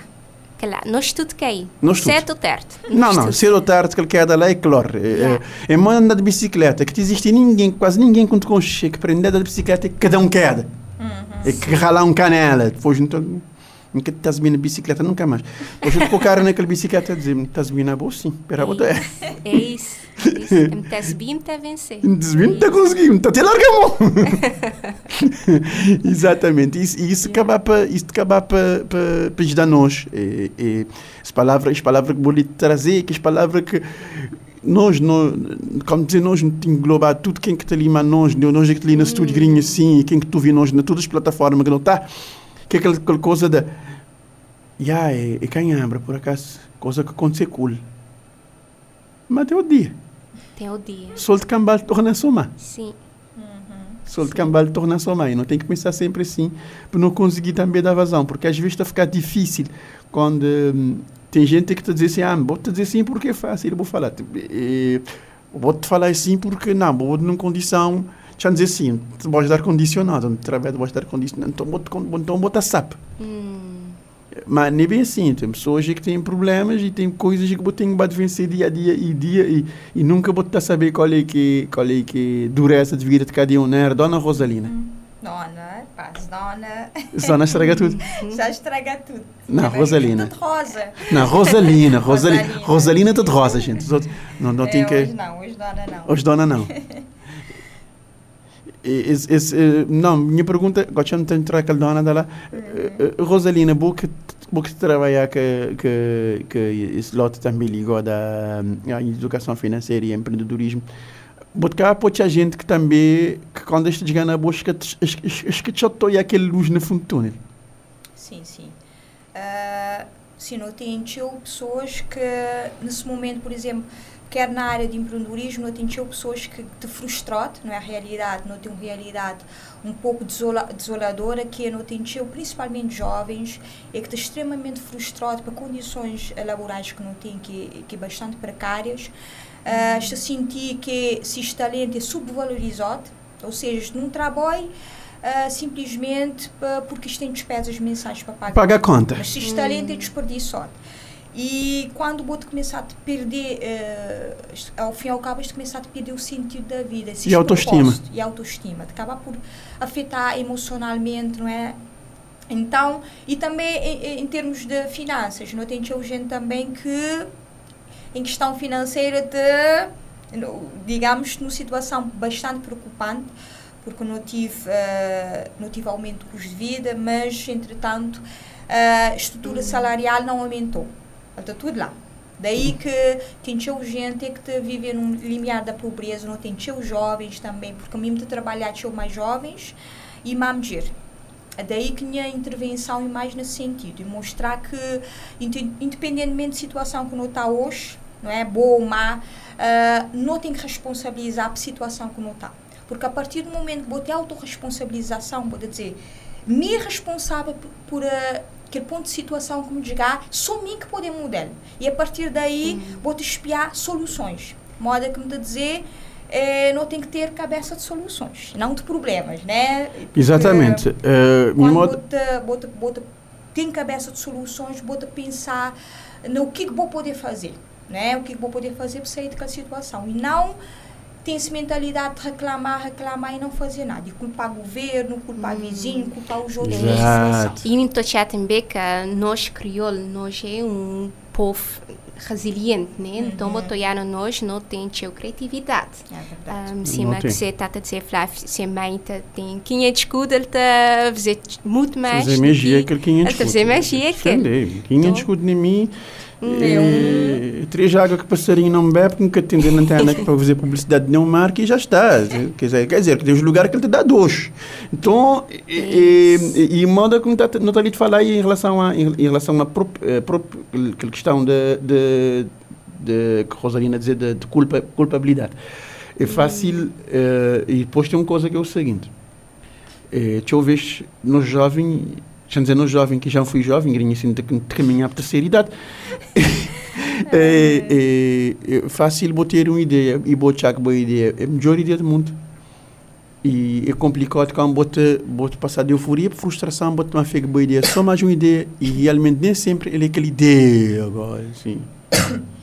Que lá. Nós tudo cai. Nós tudo. Certo ou certo? Não, não, cedo ou tarde, qualquer da lei, claro. É, Yeah. é, é manda de bicicleta, que te existe ninguém, quase ninguém quando consegue que aprender da bicicleta, que cada um queda. É que ralar um canela, depois não nunca estás na bicicleta, nunca mais. Depois eu cara naquela bicicleta a dizer, estás bem na boa, sim, espera a botar. É isso. É isso. Me estás está a vencer. Desvio, não está conseguindo, está até larga a mão. Exatamente, isso, e isso acaba para isso acaba para para para ajudar nós. E, e as palavras, as palavras que vou lhe trazer, que as palavras que nós, nós como dizer, nós não te englobar tudo quem que está ali, mas nós, nós é que está ali no estúdio grinho assim, e quem que tu vê nós, na todas as plataformas que não está, que é aquela, aquela coisa da. Yeah, é, é canhambra, por acaso, coisa que aconteceu cool. Mas até o dia. Tem o dia. Sol de cambal torna a somar. Sim. Sol de cambal torna a somar. E não tem que pensar sempre assim para não conseguir também dar vazão. Porque às vezes está a ficar difícil quando hum, tem gente que está a dizer assim, ah, vou-te dizer assim porque é fácil. Eu vou falar, tipo, eh, vou-te falar assim porque não, vou numa condição, deixa eu dizer assim, tu vais dar condicionado, no trabalho vais dar condicionado, então vou-te então vou sap. Hum, Mas nem bem assim, tem pessoas que têm problemas e tem coisas que eu tenho que vencer dia a dia e dia e, e nunca vou estar a saber qual é que qual é que dureza de vida de cada um, né? Dona Rosalina. Dona, paz, dona. Zona estraga tudo. Já estraga tudo. Não, vai Rosalina. Tudo rosa. Não, Rosalina, Rosalina, Rosalina. É tudo rosa, gente. Os outros, não, não tem é, que Hoje não, hoje dona não. Os dona não. E- esse- esse, eh, não, minha pergunta, gosto de entrar com a dona dela. Eh, Rosalina, vou que vou que que que esse lote também hum, a educação financeira e empreendedorismo. Porque há muita gente que também, que quando está chegando na busca, que só estou aquele luz no fundo do túnel. Sim, sim. Ah, sim, eu tenho pessoas que, nesse momento, por exemplo, quer na área de empreendedorismo, tenho pessoas que te frustram, não é a realidade, não tem uma realidade um pouco desola, desoladora, que é não tenho principalmente jovens, é que está extremamente frustrado por condições laborais que não tem, que, que é bastante precárias, uh, está a sentir que se este talento é subvalorizado, ou seja, num trabalho uh, simplesmente pa- porque isto tem despesas mensais para pagar. Paga a conta. Mas se este talento é desperdiçado. E quando o outro começar a te perder, eh, ao fim e ao cabo, este começar a te perder o sentido da vida. esse E a autoestima. E a autoestima. De acabar por afetar emocionalmente, não é? Então, e também em, em termos de finanças, não tem gente também que, em questão financeira, de, digamos, numa situação bastante preocupante, porque não tive, eh, não tive aumento do custo de vida, mas, entretanto, a estrutura salarial não aumentou. Está tudo lá. Daí que tem teu gente que vive num limiar da pobreza, não tem teus jovens também, porque mesmo de trabalhar teu mais jovens e mamdir. É daí que minha intervenção é mais nesse sentido, e mostrar que, independentemente da situação que não está hoje, não é boa ou má, uh, não tem que responsabilizar a situação que não está. Porque a partir do momento que você autorresponsabilização, pode dizer, me responsável por, por uh, aquele ponto de situação que me chegar, só mim que pode mudar. E a partir daí, uhum. vou te espiar soluções. Moda que me dá dizer, é, não tem que ter cabeça de soluções, não de problemas, né? Porque Exatamente. Uh, quando modo... bota, bota, bota, tem cabeça de soluções, bota pensar no que, que vou poder fazer, né? O que, que vou poder fazer para sair daquela situação. E não tem-se mentalidade de reclamar, reclamar e não fazer nada. E culpar o governo, culpar hum. vizinho, culpar os outros. Exato. E muito também que nós crioulos, nós é um povo resiliente, né? Uhum. Então, botoiano nós não tem teu criatividade. É verdade. Um, sim, mas você está a dizer, Flávio, você mãe tem 500 escudos, ele está a fazer muito mais. Fazer magia que ele 500 escudos. Fazer magia que ele. 500 escudos em mim três águas que passarinho não bebe, nunca tem na internet para fazer publicidade de um marca e já está. Quer dizer, quer dizer, tem os lugares que ele te dá dois. Então, e, e, e moda que não está não tá ali de falar em relação a, em, relação a prop, eh, prop, aquela questão de, de, de que Rosalina dizer, de, de culpa, culpabilidade. É fácil, uh, e depois tem uma coisa que é o seguinte. É, deixa eu ver, nos deixa dizer, no jovem, que já fui jovem, grinha assim, de caminhar para a terceira idade, é, é, é fácil botar uma ideia e botar uma boa ideia. É a melhor ideia do mundo. E é complicado quando bota, bota passar de euforia para frustração, bota uma fake boa ideia, só mais uma ideia, e realmente nem sempre ele é aquela ideia agora, assim.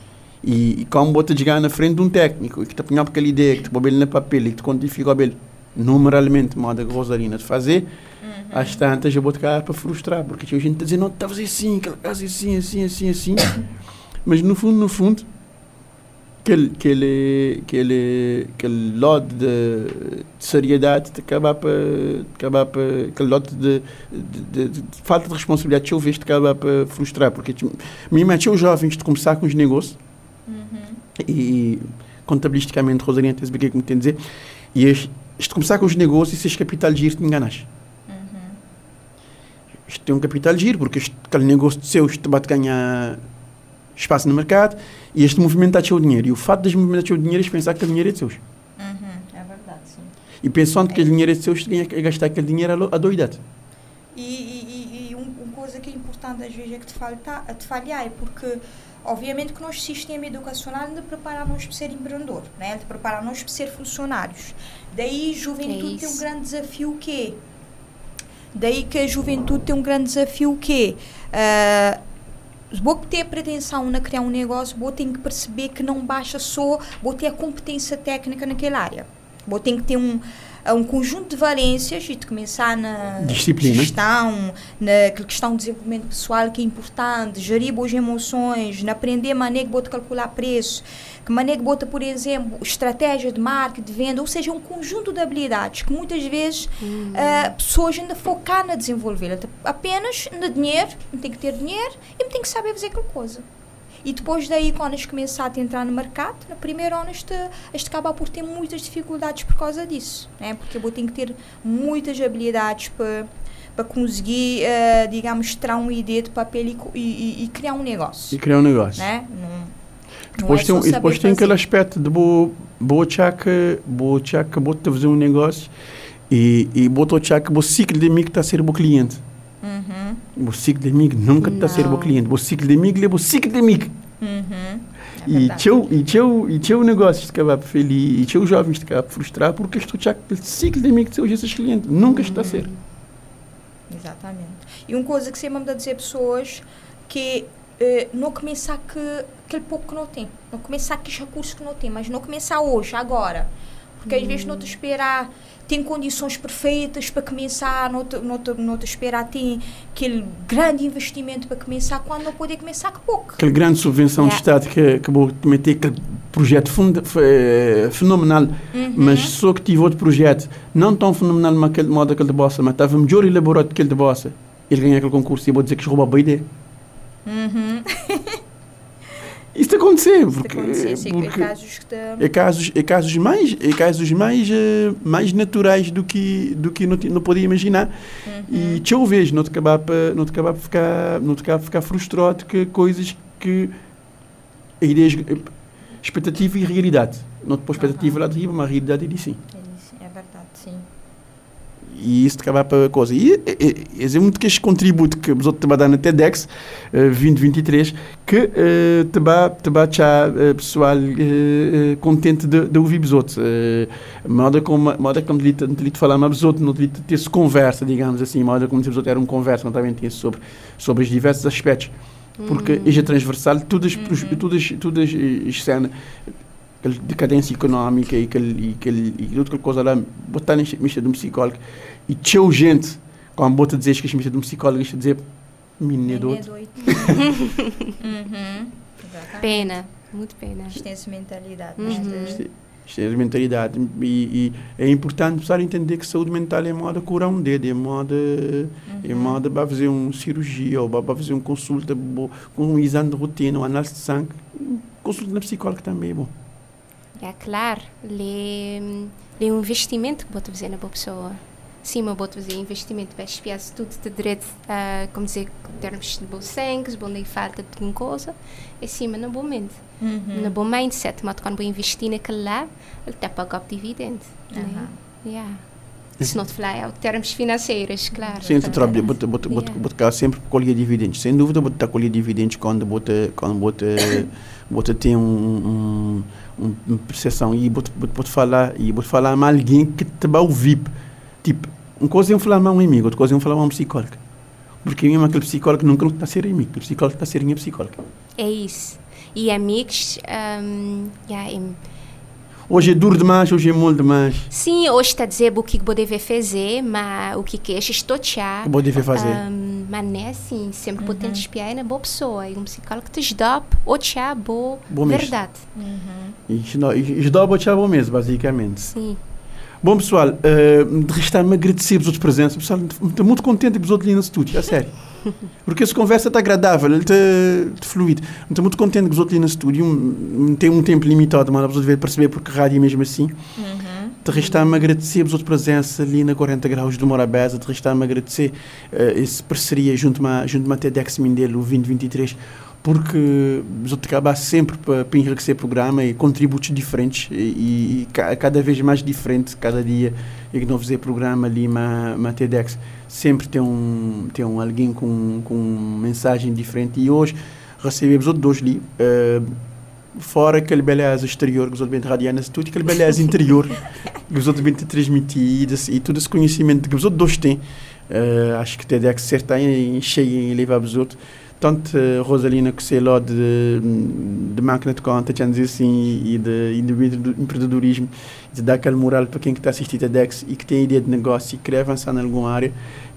E, e quando bota chegar na frente de um técnico, que te apanhar aquela ideia, que te põe ele no papel, e que te quantifica ele, numeralmente, moda Rosarina de fazer, às tantas eu vou tocar para frustrar, porque tinha gente a dizer, não, está a fazer assim, assim, assim, assim, assim, assim. Mas no fundo, no fundo, aquele, aquele, aquele, aquele lote de, de seriedade de acabar para, acabar para aquele lote de, de, de, de falta de responsabilidade eu vejo de acabar para frustrar, porque me meti jovens de começar com os negócios uhum. e contabilisticamente, Rosarinha, tem que me tem a dizer, e este, este começar com os negócios e se capital de giro te enganas isto tem um capital giro, porque este, aquele negócio de seu isto vai ganhar espaço no mercado e este movimento está o dinheiro. E o fato de movimentar o dinheiro é pensar que o dinheiro é de seus. Uhum, é verdade, sim. E pensando é. que o dinheiro é de seus, tem que gastar aquele dinheiro a doidade. E, e, e uma coisa que é importante às vezes é que te, falta, te falhar, é porque obviamente que nosso sistema educacional ainda prepara-nos para ser empreendedor, né? de prepara-nos para ser funcionários. Daí, juventude é tem um grande desafio que é Daí que a juventude tem um grande desafio que é, uh, vou ter pretensão na criar um negócio, vou ter que perceber que não basta só vou ter a competência técnica naquela área. Vou ter que ter um um conjunto de valências e de começar na Disciplina. gestão, na questão de desenvolvimento pessoal que é importante, gerir boas emoções, na aprender a maneira que calcular preço, que maneira que bota, por exemplo, estratégia de marketing, de venda, ou seja, um conjunto de habilidades que muitas vezes uhum. uh, pessoas ainda focam na desenvolver. Apenas no dinheiro, tem que ter dinheiro e tem que saber fazer aquela coisa. E depois daí, quando eles começam a entrar no mercado, na primeira ano, este, este acaba por ter muitas dificuldades por causa disso. Né? Porque eu tenho que ter muitas habilidades para para conseguir, uh, digamos, tirar uma ideia de papel e, e, e, criar um negócio. E criar um negócio. Né? Não, depois é tem, e depois tem aquele aspecto de boa tchaca, boa tchaca, boa fazer um negócio e, e boa tchaca, boa ciclo de mim que está a ser bom cliente. Uhum. Amigo nunca está ser cliente. O o ciclo de amigo. Uhum. É e teu e teu e teu negócio acaba feliz e teu jovens acaba frustrar porque estou já o ciclo de seus esses clientes nunca está a ser. Exatamente. E uma coisa que sempre me dá dizer pessoas que uh, não começar que aquele pouco que não tem, não começar aqueles recursos que não tem, mas não começar hoje, agora. Porque às vezes não te esperar tem condições perfeitas para começar, não te, esperar tem aquele grande investimento para começar, quando não poder começar com pouco. Aquela grande subvenção yeah. de Estado que acabou de meter aquele projeto funda, eh, fenomenal, uhum. mas só que tive outro projeto não tão fenomenal como aquele modo aquele de Bossa, mas estava melhor elaborado que aquele de Bossa. Ele ganha aquele concurso e vou dizer que roubou a boa ideia. Uhum. Isso acontecer, de porque, acontecer, sim, porque é casos que te- é casos, é casos mais, é casos mais, eh, mais naturais do que do que não, não podia imaginar. Uhum. E vejo, não te acabar para não te acabar para ficar, não te acabar ficar frustrado que coisas que a ideia, expectativa e realidade. Não te pôs expectativa lá de riba, mas a realidade é de sim. É isso, é verdade, sim. E isso acabar para a coisa. E esse é muito que este contributo que os outros te dar na TEDx eh, 2023 que eh, te vai te vai deixar eh, pessoal eh, contente de, de ouvir os outros. Moda como moda como te não te falar mais os outros, não te ter essa conversa, digamos assim, moda como se os outros era uma conversa, não também tinha sobre sobre os diversos aspectos. Porque Hum. é transversal, todas todas todas as cenas aquela decadência económica e aquele, e aquele, e outra coisa lá, botar na mista de um psicólogo e tchau gente, quando bota dizer que a mista de um psicólogo, isto dizer, menino é É doido. uhum. Pena, muito pena. Isto mentalidade. Uhum. Isto- é a mentalidade. E, e é importante precisar entender que saúde mental é moda curar um dedo, é moda, é moda para fazer uma cirurgia, ou para fazer uma consulta com um exame de rotina, uma análise de sangue. Consulta na psicóloga também é bom. É claro, lhe, lhe um investimento que vou fazer na boa pessoa. Sim, mas vou fazer investimento para espiar se tudo de direito, ah, como dizer, em termos de bom sangue, bom nem falta de alguma coisa, é sim, mas na boa mente, Uhum. na bom mindset, mas quando vou investir naquele lá, ele está a pagar o dividendo. Aham. Né? Yeah. Se não te falar, é o termos financeiros, claro. Sim, tu trabalha, bota, bota, bota, Yeah. bota sempre colher dividendos. Sem dúvida, bota colher dividendos quando bota, quando bota, bota tem um, um, um, percepção e bota, bota falar e bota falar com alguém que te vai ouvir. Tipo, uma coisa é falar com um amigo, outra coisa é falar com um psicólogo. Porque mesmo aquele psicólogo nunca está a ser amigo, aquele psicólogo está a ser minha psicóloga. É isso. E amigos, um, yeah, Hoje é duro demais, hoje é mole demais. sim, hoje está a dizer o que vou dever fazer, mas o que que é estou O que vou dever fazer? Um, mas não é assim, sempre vou tentar espiar na boa pessoa. E um psicólogo te ajuda ou te boa verdade. E isto não- e isto dá a bom mesmo, basicamente. Sim. Bom, pessoal, uh, de restar-me agradecer pelos outros presentes. Pessoal, estou muito contente com os outros ali no estúdio, a sério. Porque essa conversa está agradável, está tá fluido. Estou muito contente com os outros ali no estúdio. Um, tem um tempo limitado, mas para ver perceber porque a rádio é mesmo assim. Uhum. De restar-me agradecer pelos outros presença ali na 40 Graus do Morabeza. De restar-me agradecer uh, essa parceria junto a, junto a TEDx Mindelo 2023 porque os outros acabam sempre para, enriquecer o programa e contributos diferentes e, e, ca- cada vez mais diferente cada dia e que não fazer programa ali na, na TEDx sempre tem um tem um alguém com com mensagem diferente. E hoje recebemos outros dois ali eh, fora aquele beleza exterior que os outros bem radianas tudo aquele beleza interior que os outros bem te transmitido e todo esse conhecimento que os outros dois têm. Eh, acho que TEDx certa em cheio em levar os outros tanto eh, Rosalina lá de, de máquina de conta, tinha dizer assim, e de, e de empreendedorismo, de dar aquela moral para quem está assistindo a DEX e que tem ideia de negócio e quer avançar em alguma área.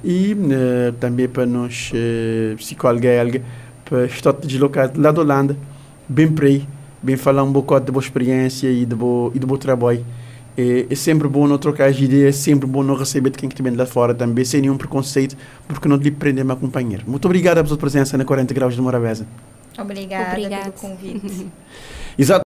E eh, também para nós, uh, psicóloga belga, para estar deslocado lá da Holanda, bem para aí, bem falar um bocado de boa experiência e bom, e de bom trabalho. É, é sempre bom não trocar as ideias, é sempre bom não receber de quem que vem lá fora também, sem nenhum preconceito, porque não lhe prender meu companheiro. Muito obrigado pela sua presença na 40 Graus de Morabeza. Obrigada Obrigada. pelo convite. Exato.